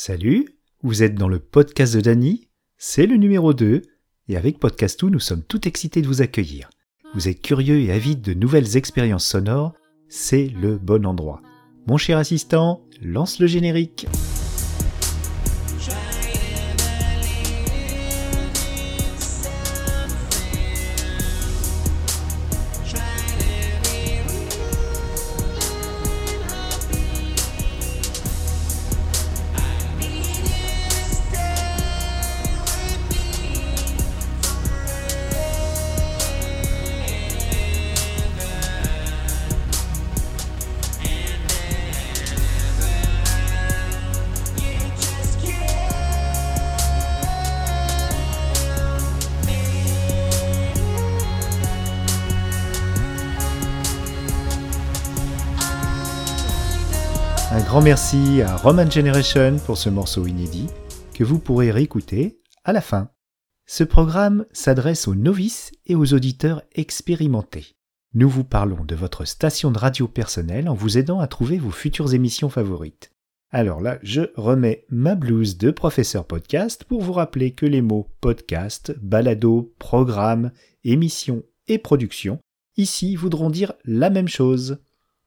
Salut, vous êtes dans le podcast de Dany, c'est le numéro 2, et avec Podcastou, nous sommes tout excités de vous accueillir. Vous êtes curieux et avide de nouvelles expériences sonores, c'est le bon endroit. Mon cher assistant, lance le générique. Grand merci à Roman Generation pour ce morceau inédit que vous pourrez réécouter à la fin. Ce programme s'adresse aux novices et aux auditeurs expérimentés. Nous vous parlons de votre station de radio personnelle en vous aidant à trouver vos futures émissions favorites. Alors là, je remets ma blouse de professeur podcast pour vous rappeler que les mots podcast, balado, programme, émission et production ici voudront dire la même chose.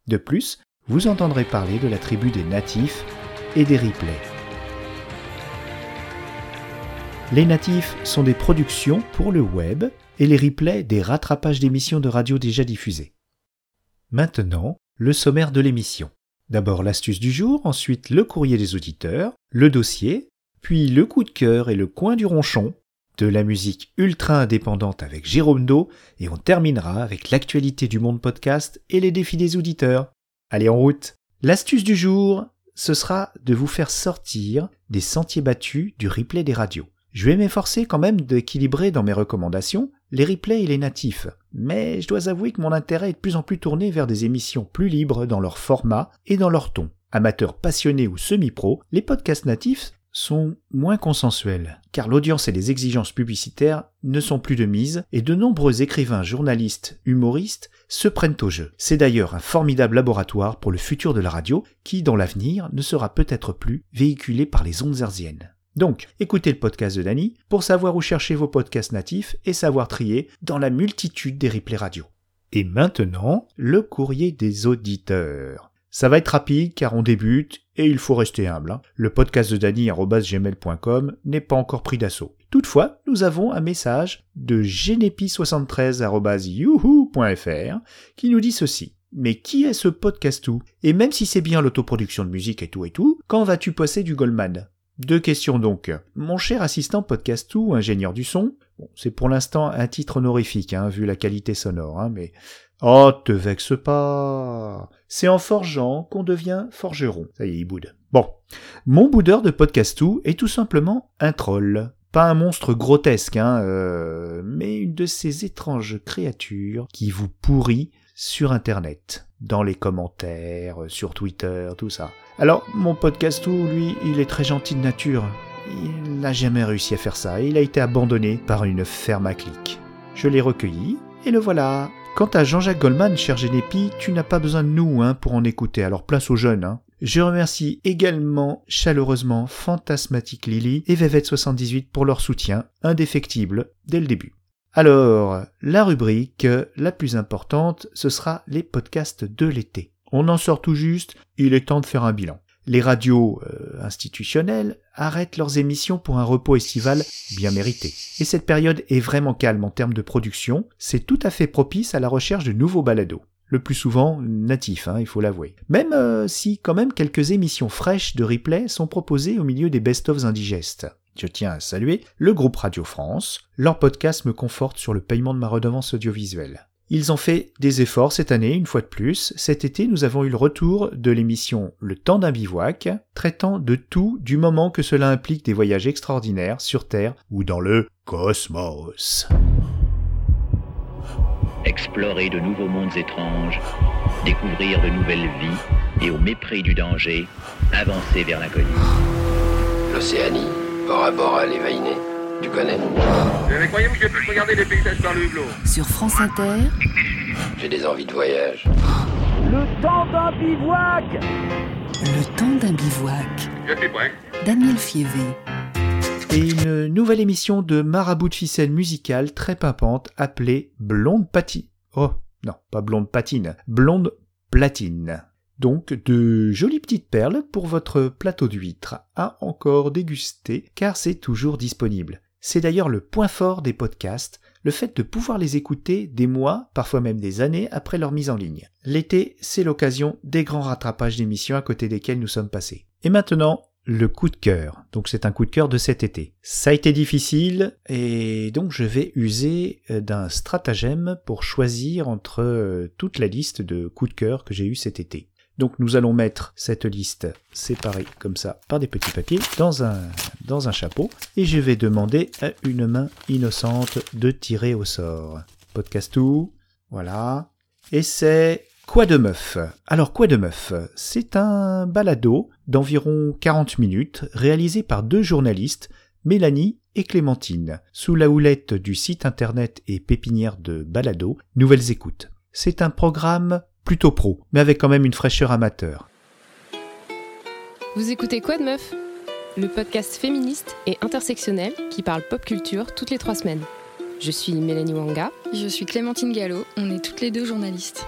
De plus, vous entendrez parler de la tribu des natifs et des replays. Les natifs sont des productions pour le web et les replays des rattrapages d'émissions de radio déjà diffusées. Maintenant, le sommaire de l'émission. D'abord l'astuce du jour, ensuite le courrier des auditeurs, le dossier, puis le coup de cœur et le coin du ronchon, de la musique ultra indépendante avec Jérôme Do, et on terminera avec l'actualité du monde podcast et les défis des auditeurs. Allez en route L'astuce du jour, ce sera de vous faire sortir des sentiers battus du replay des radios. Je vais m'efforcer quand même d'équilibrer dans mes recommandations les replays et les natifs, mais je dois avouer que mon intérêt est de plus en plus tourné vers des émissions plus libres dans leur format et dans leur ton. Amateurs passionnés ou semi-pro, les podcasts natifs sont moins consensuels, car l'audience et les exigences publicitaires ne sont plus de mise, et de nombreux écrivains, journalistes, humoristes se prennent au jeu. C'est d'ailleurs un formidable laboratoire pour le futur de la radio, qui, dans l'avenir, ne sera peut-être plus véhiculé par les ondes hertziennes. Donc, écoutez le podcast de Dany pour savoir où chercher vos podcasts natifs et savoir trier dans la multitude des replays radio. Et maintenant, le courrier des auditeurs. Ça va être rapide car on débute et il faut rester humble. Hein. Le podcast de Dany.gmail.com n'est pas encore pris d'assaut. Toutefois, nous avons un message de genepi73.youhou.fr qui nous dit ceci. Mais qui est ce podcastou Et même si c'est bien l'autoproduction de musique et tout et tout, quand vas-tu passer du Goldman? Deux questions donc. Mon cher assistant podcastou, ingénieur du son, c'est pour l'instant un titre honorifique, hein, vu la qualité sonore, hein, mais Oh, te vexe pas. C'est en forgeant qu'on devient forgeron. Ça y est, il boude. Bon. Mon boudeur de podcastou est tout simplement un troll. Pas un monstre grotesque, hein, euh, mais une de ces étranges créatures qui vous pourrit sur Internet, dans les commentaires, sur Twitter, tout ça. Alors, mon podcastou, lui, il est très gentil de nature. Il n'a jamais réussi à faire ça, il a été abandonné par une ferme à clics. Je l'ai recueilli, et le voilà. Quant à Jean-Jacques Goldman, cher Génépi, tu n'as pas besoin de nous hein, pour en écouter, alors place aux jeunes. Hein. Je remercie également chaleureusement Fantasmatique Lily et Vévette78 pour leur soutien indéfectible dès le début. Alors, la rubrique la plus importante, ce sera les podcasts de l'été. On en sort tout juste, il est temps de faire un bilan les radios euh, institutionnelles arrêtent leurs émissions pour un repos estival bien mérité. Et cette période est vraiment calme en termes de production, c'est tout à fait propice à la recherche de nouveaux balados. Le plus souvent natifs, hein, il faut l'avouer. Même euh, si quand même quelques émissions fraîches de replay sont proposées au milieu des best-ofs indigestes. Je tiens à saluer le groupe Radio France. Leur podcast me conforte sur le paiement de ma redevance audiovisuelle. Ils ont fait des efforts cette année, une fois de plus. Cet été, nous avons eu le retour de l'émission Le temps d'un bivouac, traitant de tout du moment que cela implique des voyages extraordinaires sur Terre ou dans le cosmos. Explorer de nouveaux mondes étranges, découvrir de nouvelles vies et au mépris du danger, avancer vers l'inconnu. L'Océanie, bord à bord à l'évaïné. Tu connais Mais croyez-vous que je puisse regarder les paysages par le hublot Sur France Inter, J'ai des envies de voyage. Le temps d'un bivouac Le temps d'un bivouac. Je suis prêt. Daniel Fievé. Et une nouvelle émission de Marabout de ficelle musicale très pimpante appelée Blonde Patine. Oh, non, pas Blonde Patine, Blonde Platine. Donc de jolies petites perles pour votre plateau d'huîtres à encore déguster car c'est toujours disponible. C'est d'ailleurs le point fort des podcasts, le fait de pouvoir les écouter des mois, parfois même des années après leur mise en ligne. L'été, c'est l'occasion des grands rattrapages d'émissions à côté desquels nous sommes passés. Et maintenant, le coup de cœur. Donc c'est un coup de cœur de cet été. Ça a été difficile et donc je vais user euh, d'un stratagème pour choisir entre euh, toute la liste de coups de cœur que j'ai eu cet été. Donc nous allons mettre cette liste séparée comme ça par des petits papiers dans un, chapeau et je vais demander à une main innocente de tirer au sort. Podcast tout, voilà. Et c'est Quoi de meuf? Alors Quoi de meuf? C'est un balado d'environ 40 minutes réalisé par deux journalistes, Mélanie et Clémentine, sous la houlette du site internet et pépinière de balado Nouvelles Écoutes. C'est un programme plutôt pro, mais avec quand même une fraîcheur amateur. Vous écoutez Quoi de Meuf Le podcast féministe et intersectionnel qui parle pop culture toutes les trois semaines. Je suis Mélanie Wanga. Je suis Clémentine Gallo, on est toutes les deux journalistes.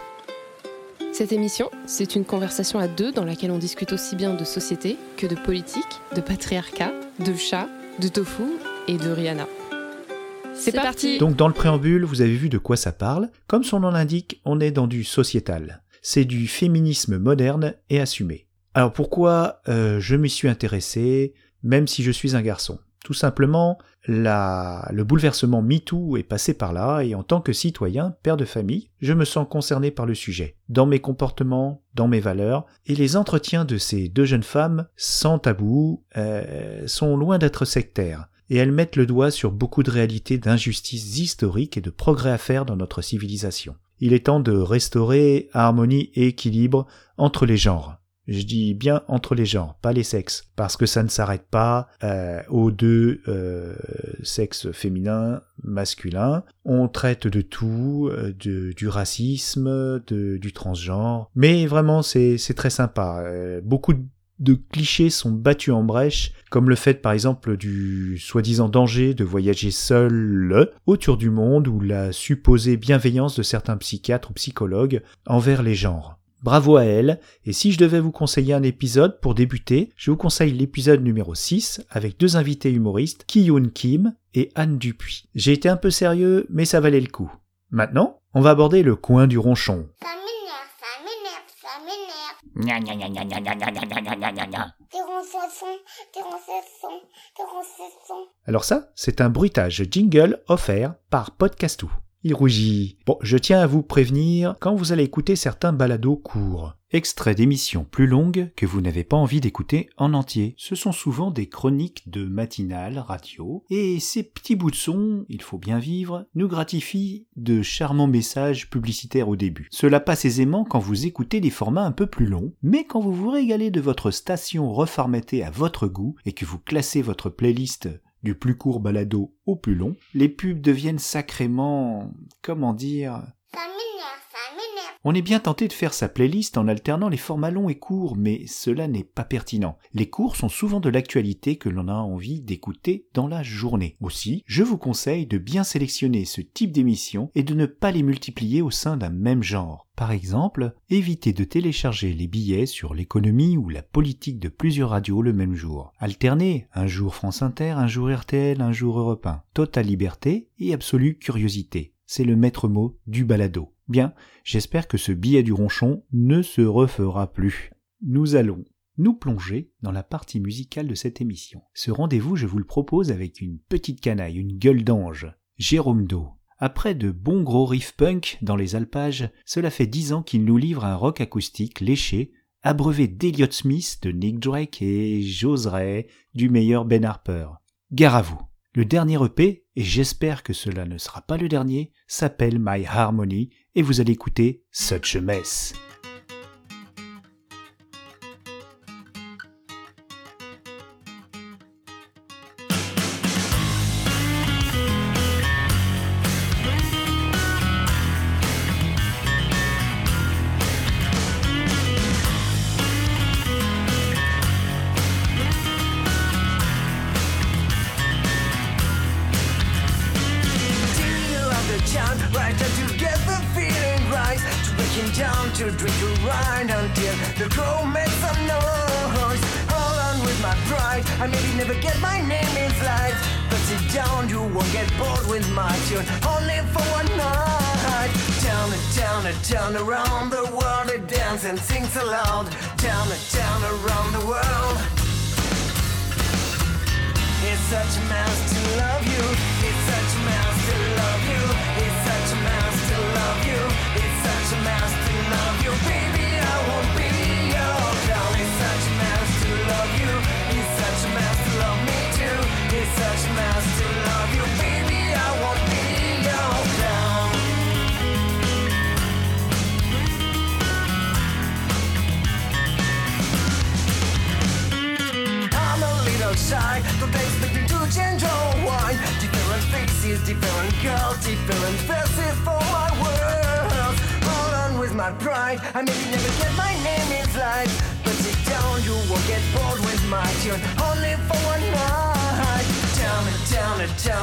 Cette émission, c'est une conversation à deux dans laquelle on discute aussi bien de société que de politique, de patriarcat, de chat, de tofu et de Rihanna. C'est parti Donc dans le préambule, vous avez vu de quoi ça parle. Comme son nom l'indique, on est dans du sociétal. C'est du féminisme moderne et assumé. Alors pourquoi euh, je m'y suis intéressé, même si je suis un garçon? Tout simplement, la... le bouleversement MeToo est passé par là, et en tant que citoyen, père de famille, je me sens concerné par le sujet, dans mes comportements, dans mes valeurs, et les entretiens de ces deux jeunes femmes, sans tabou, euh, sont loin d'être sectaires et elles mettent le doigt sur beaucoup de réalités d'injustices historiques et de progrès à faire dans notre civilisation. Il est temps de restaurer harmonie et équilibre entre les genres. Je dis bien entre les genres, pas les sexes, parce que ça ne s'arrête pas euh, aux deux euh, sexes féminins, masculins. On traite de tout, euh, de, du racisme, du transgenre, mais vraiment c'est très sympa. Beaucoup de de clichés sont battus en brèche, comme le fait par exemple du soi-disant danger de voyager seul autour du monde ou la supposée bienveillance de certains psychiatres ou psychologues envers les genres. Bravo à elle, et si je devais vous conseiller un épisode pour débuter, je vous conseille l'épisode numéro 6 avec deux invités humoristes, Ki-Yoon Kim et Anne Dupuis. J'ai été un peu sérieux, mais ça valait le coup. Maintenant, on va aborder le coin du ronchon. Gna gna gna gna gna gna gna gna gna gna gna gna. Alors ça, c'est un bruitage jingle offert par Podcastou. Rougit. Bon, je tiens à vous prévenir quand vous allez écouter certains balados courts. Extraits d'émissions plus longues que vous n'avez pas envie d'écouter en entier. Ce sont souvent des chroniques de matinale radio, et ces petits bouts de son, il faut bien vivre, nous gratifient de charmants messages publicitaires au début. Cela passe aisément quand vous écoutez des formats un peu plus longs, mais quand vous vous régalez de votre station reformatée à votre goût et que vous classez votre playlist du plus court balado au plus long, les pubs deviennent sacrément, comment dire, on est bien tenté de faire sa playlist en alternant les formats longs et courts, mais cela n'est pas pertinent. Les courts sont souvent de l'actualité que l'on a envie d'écouter dans la journée. Aussi, je vous conseille de bien sélectionner ce type d'émission et de ne pas les multiplier au sein d'un même genre. Par exemple, évitez de télécharger les billets sur l'économie ou la politique de plusieurs radios le même jour. Alternez, un jour France Inter, un jour RTL, un jour Europe 1. Totale liberté et absolue curiosité. C'est le maître mot du balado. Bien, j'espère que ce billet du ronchon ne se refera plus. Nous allons nous plonger dans la partie musicale de cette émission. Ce rendez-vous, je vous le propose avec une petite canaille, une gueule d'ange, Jérôme Do. Après de bons gros riffs punk dans les alpages, cela fait dix ans qu'il nous livre un rock acoustique léché, abreuvé d'Eliot Smith, de Nick Drake et j'oserais du meilleur Ben Harper. Gare à vous. Le dernier EP, et j'espère que cela ne sera pas le dernier, s'appelle My Harmony et vous allez écouter Such a Mess. Tune, only for one night. Down and down and down around the world, it dance and sings aloud. Down and down around the world. It's such a mess to love you.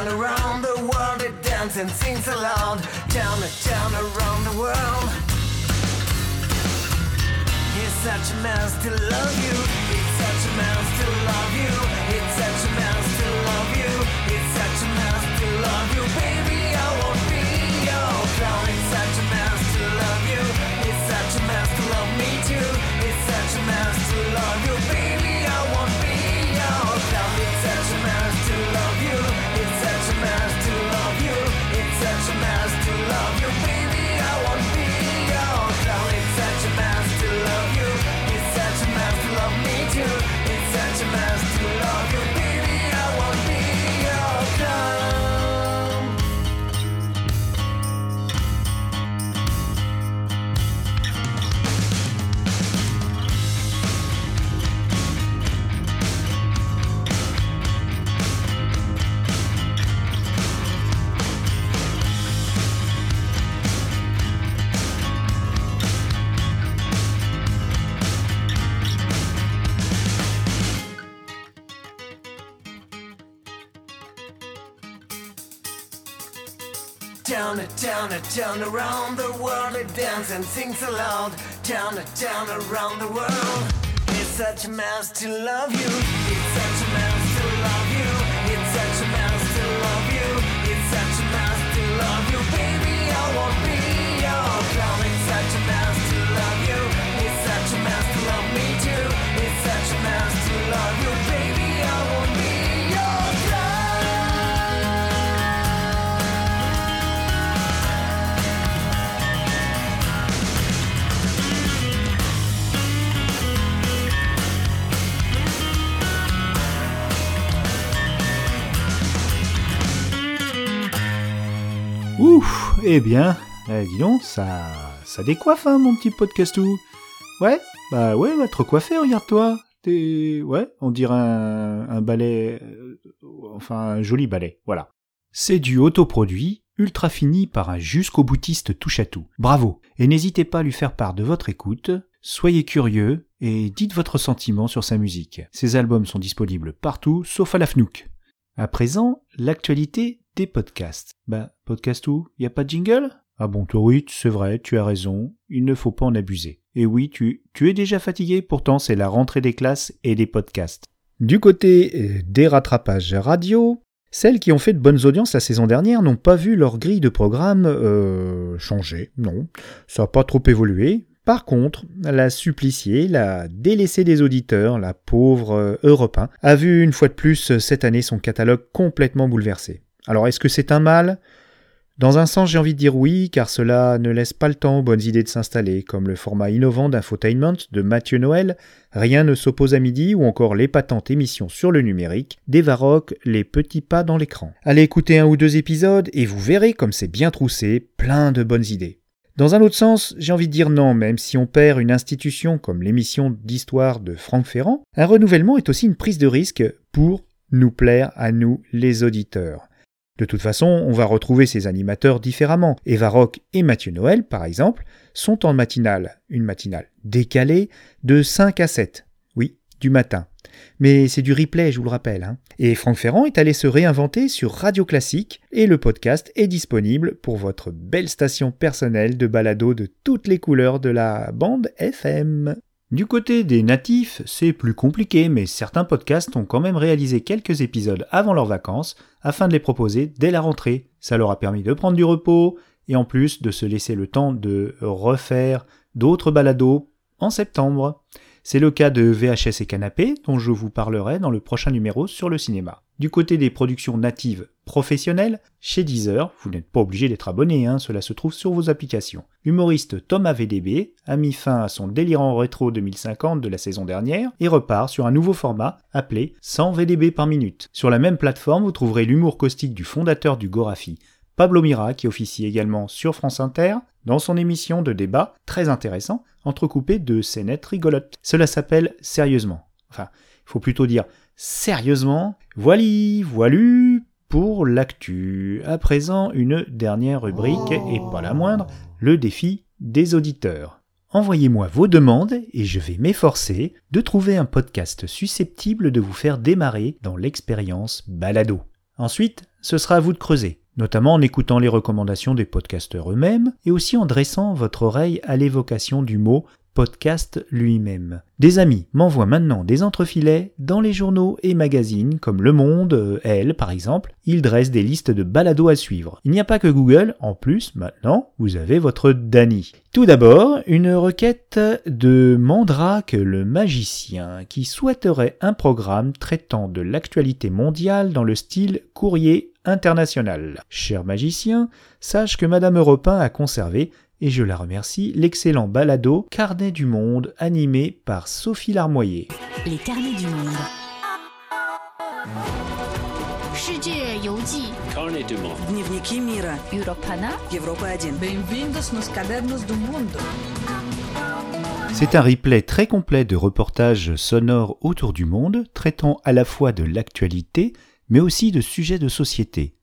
Down around the world, it dances and sings aloud. And down around the world. It's such a mess to love you. It's such a mess to love you. Down and down around the world, it dances and sings aloud. Down and down around the world. It's such a mess to love you. It's such a mess to love you. Eh bien, eh, dis donc, ça, ça décoiffe, hein, mon petit podcastou. Ouais, bah ouais, va te recoiffer, regarde-toi. T'es, ouais, on dirait un, un balai, euh, enfin un joli balai, voilà. C'est du autoproduit, ultra fini par un jusqu'au boutiste touche à tout. Bravo. Et n'hésitez pas à lui faire part de votre écoute. Soyez curieux et dites votre sentiment sur sa musique. Ses albums sont disponibles partout, sauf à la FNOOK. À présent, l'actualité des podcasts. Bah, podcast où? Y a pas de jingle? Ah bon, toi oui, c'est vrai, tu as raison, il ne faut pas en abuser. Et oui, tu, es déjà fatigué, pourtant c'est la rentrée des classes et des podcasts. Du côté euh, des rattrapages radio, celles qui ont fait de bonnes audiences la saison dernière n'ont pas vu leur grille de programme euh, changer, non, ça n'a pas trop évolué. Par contre, la suppliciée, la délaissée des auditeurs, la pauvre euh, Europe 1, a vu une fois de plus euh, cette année son catalogue complètement bouleversé. Alors est-ce que c'est un mal? Dans un sens j'ai envie de dire oui, car cela ne laisse pas le temps aux bonnes idées de s'installer, comme le format innovant d'Infotainment de Mathieu Noël, Rien ne s'oppose à midi ou encore l'épatante émission sur le numérique d'Evaroc, Les petits pas dans l'écran. Allez écouter un ou deux épisodes et vous verrez comme c'est bien troussé, plein de bonnes idées. Dans un autre sens, j'ai envie de dire non, même si on perd une institution comme l'émission d'histoire de Franck Ferrand, un renouvellement est aussi une prise de risque pour nous plaire à nous les auditeurs. De toute façon, on va retrouver ces animateurs différemment. Eva Rock et Mathieu Noël, par exemple, sont en matinale, une matinale décalée, de 5 à 7. Oui, du matin. Mais c'est du replay, je vous le rappelle. hein. Et Franck Ferrand est allé se réinventer sur Radio Classique et le podcast est disponible pour votre belle station personnelle de balado de toutes les couleurs de la bande FM. Du côté des natifs, c'est plus compliqué, mais certains podcasts ont quand même réalisé quelques épisodes avant leurs vacances afin de les proposer dès la rentrée. Ça leur a permis de prendre du repos et en plus de se laisser le temps de refaire d'autres balados en septembre. C'est le cas de VHS et Canapé, dont je vous parlerai dans le prochain numéro sur le cinéma. Du côté des productions natives professionnelles, chez Deezer, vous n'êtes pas obligé d'être abonné, hein, cela se trouve sur vos applications. Humoriste Thomas VDB a mis fin à son délirant rétro 2050 de la saison dernière et repart sur un nouveau format appelé 100 VDB par minute. Sur la même plateforme, vous trouverez l'humour caustique du fondateur du Gorafi, Pablo Mira, qui officie également sur France Inter, dans son émission de débat très intéressant, entrecoupé de scénettes rigolotes. Cela s'appelle Sérieusement. Enfin, il faut plutôt dire Sérieusement. Voili, voilu pour l'actu. À présent, une dernière rubrique, et pas la moindre, le défi des auditeurs. Envoyez-moi vos demandes et je vais m'efforcer de trouver un podcast susceptible de vous faire démarrer dans l'expérience balado. Ensuite, ce sera à vous de creuser, notamment en écoutant les recommandations des podcasteurs eux-mêmes et aussi en dressant votre oreille à l'évocation du mot podcast lui-même. Des amis m'envoient maintenant des entrefilets dans les journaux et magazines comme Le Monde, euh, Elle par exemple. Ils dressent des listes de balados à suivre. Il n'y a pas que Google, en plus maintenant vous avez votre Dany. Tout d'abord, une requête de Mandrake le magicien qui souhaiterait un programme traitant de l'actualité mondiale dans le style courrier international. Cher magicien, sache que Madame Europin a conservé et je la remercie, l'excellent balado Carnet du Monde animé par Sophie Larmoyer. Les Carnets du Monde. Carnet du Monde. C'est un replay très complet de reportages sonores autour du monde, traitant à la fois de l'actualité, mais aussi de sujets de société.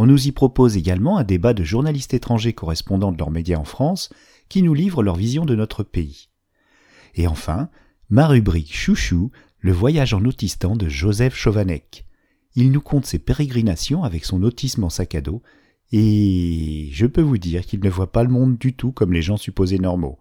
On nous y propose également un débat de journalistes étrangers correspondants de leurs médias en France, qui nous livrent leur vision de notre pays. Et enfin, ma rubrique Chouchou, le voyage en autistan de Joseph Chovanec. Il nous conte ses pérégrinations avec son autisme en sac à dos, et je peux vous dire qu'il ne voit pas le monde du tout comme les gens supposés normaux.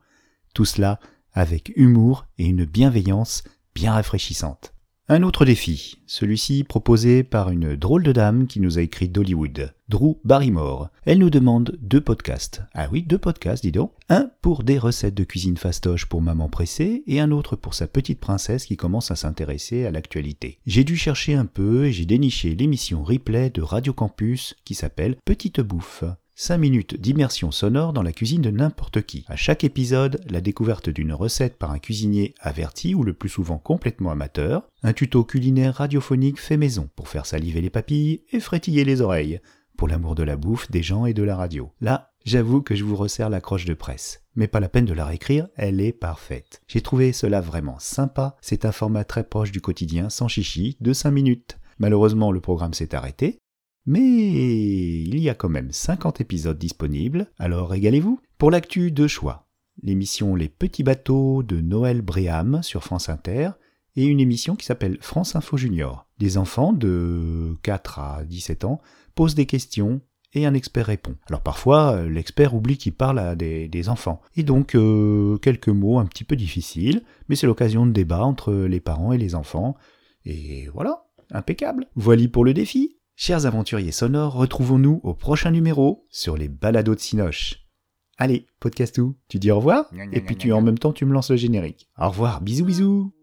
Tout cela avec humour et une bienveillance bien rafraîchissante. Un autre défi, celui-ci proposé par une drôle de dame qui nous a écrit d'Hollywood, Drew Barrymore. Elle nous demande deux podcasts. Ah oui, deux podcasts, dis donc. Un pour des recettes de cuisine fastoche pour maman pressée et un autre pour sa petite princesse qui commence à s'intéresser à l'actualité. J'ai dû chercher un peu et j'ai déniché l'émission replay de Radio Campus qui s'appelle Petite Bouffe. 5 minutes d'immersion sonore dans la cuisine de n'importe qui. À chaque épisode, la découverte d'une recette par un cuisinier averti ou le plus souvent complètement amateur, un tuto culinaire radiophonique fait maison pour faire saliver les papilles et frétiller les oreilles, pour l'amour de la bouffe, des gens et de la radio. Là, j'avoue que je vous resserre la croche de presse. Mais pas la peine de la réécrire, elle est parfaite. J'ai trouvé cela vraiment sympa, c'est un format très proche du quotidien, sans chichi, de 5 minutes. Malheureusement, le programme s'est arrêté, mais il y a quand même 50 épisodes disponibles, alors régalez-vous. Pour l'actu, deux choix. L'émission Les Petits Bateaux de Noël Bréham sur France Inter et une émission qui s'appelle France Info Junior. Des enfants de 4 à 17 ans posent des questions et un expert répond. Alors parfois, l'expert oublie qu'il parle à des, enfants. Et donc, euh, quelques mots un petit peu difficiles, mais c'est l'occasion de débat entre les parents et les enfants. Et voilà, impeccable. Voilà pour le défi. Chers aventuriers sonores, retrouvons-nous au prochain numéro sur les balados de Sinoche. Allez, podcastou, tu dis au revoir? Et puis tu en même temps tu me lances le générique. Au revoir, bisous bisous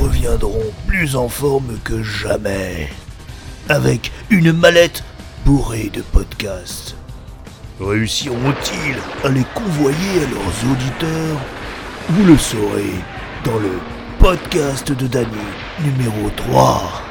reviendront plus en forme que jamais, avec une mallette bourrée de podcasts. Réussiront-ils à les convoyer à leurs auditeurs? Vous le saurez dans le podcast de Dany numéro 3.